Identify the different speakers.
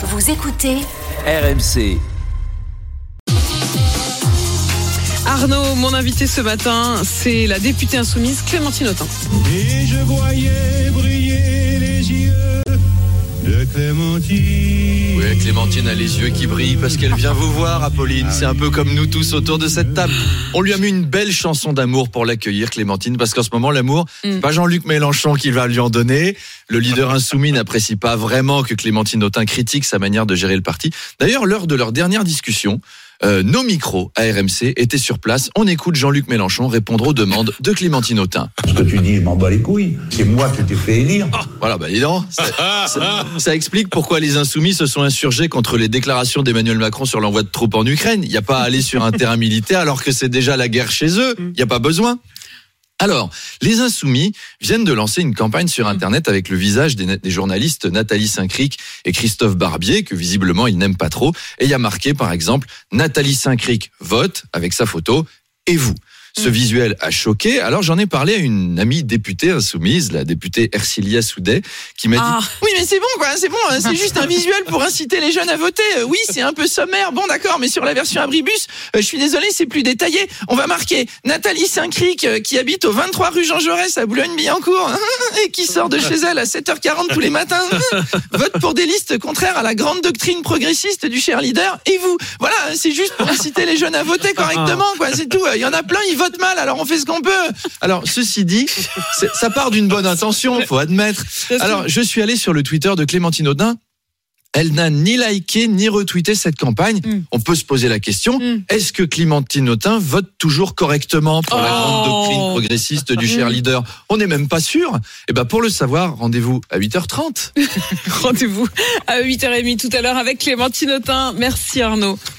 Speaker 1: Vous écoutez
Speaker 2: RMC.
Speaker 3: Arnaud, mon invité ce matin, c'est la députée insoumise Clémentine Autain.
Speaker 4: Et je voyais Clémentine.
Speaker 5: A les yeux qui brillent parce qu'elle vient vous voir, Apolline. C'est un peu comme nous tous autour de cette table. On lui a mis une belle chanson d'amour pour l'accueillir, Clémentine, parce qu'en ce moment, l'amour, c'est pas Jean-Luc Mélenchon qui va lui en donner. Le leader insoumis n'apprécie pas vraiment que Clémentine Autain critique sa manière de gérer le parti. D'ailleurs, lors de leur dernière discussion, euh, nos micros à RMC étaient sur place. On écoute Jean-Luc Mélenchon répondre aux demandes de Clémentine Autain.
Speaker 6: Ce que tu dis, je m'en bats les couilles. C'est moi qui t'ai fait élire.
Speaker 5: Voilà, bah dis donc, ça, ça- ça explique pourquoi les insoumis se sont insurgés contre les déclarations d'Emmanuel Macron sur l'envoi de troupes en Ukraine. Il n'y a pas à aller sur un terrain militaire alors que c'est déjà la guerre chez eux. Il n'y a pas besoin. Alors, les Insoumis viennent de lancer une campagne sur Internet avec le visage des, journalistes Nathalie Saint-Cric et Christophe Barbier, que visiblement ils n'aiment pas trop. Et il y a marqué, par exemple, Nathalie Saint-Cric vote avec sa photo et vous. Ce visuel a choqué. Alors j'en ai parlé à une amie députée insoumise, la députée Ercilia Soudet, qui m'a
Speaker 3: Ah.
Speaker 5: dit Oui, mais c'est bon, quoi, c'est bon, hein, c'est juste un visuel pour inciter les jeunes à voter. Euh, Oui, c'est un peu sommaire, bon, d'accord, mais sur la version abribus, euh, je suis désolé, c'est plus détaillé. On va marquer Nathalie Saint-Cric, euh, qui habite au 23 rue Jean Jaurès à Boulogne-Billancourt, et qui sort de chez elle à 7h40 tous les matins, vote pour des listes contraires à la grande doctrine progressiste du cher leader. Et vous, voilà, c'est juste pour inciter les jeunes à voter correctement, quoi, c'est tout. Il y en a plein, ils votent mal, alors on fait ce qu'on peut. Alors, ceci dit, ça part d'une bonne intention, faut admettre. Alors, je suis allé sur le Twitter de Clémentine Audin. Elle n'a ni liké ni retweeté cette campagne.
Speaker 3: Mm.
Speaker 5: On peut se poser la question
Speaker 3: Mm.
Speaker 5: est-ce que Clémentine Autain vote toujours correctement pour la
Speaker 3: Oh.
Speaker 5: grande doctrine progressiste du cher
Speaker 3: Mm.
Speaker 5: leader? On n'est même pas sûr. Et ben pour le savoir, rendez-vous à 8h30.
Speaker 3: Rendez-vous à 8h30 tout à l'heure avec Clémentine Autain. Merci Arnaud.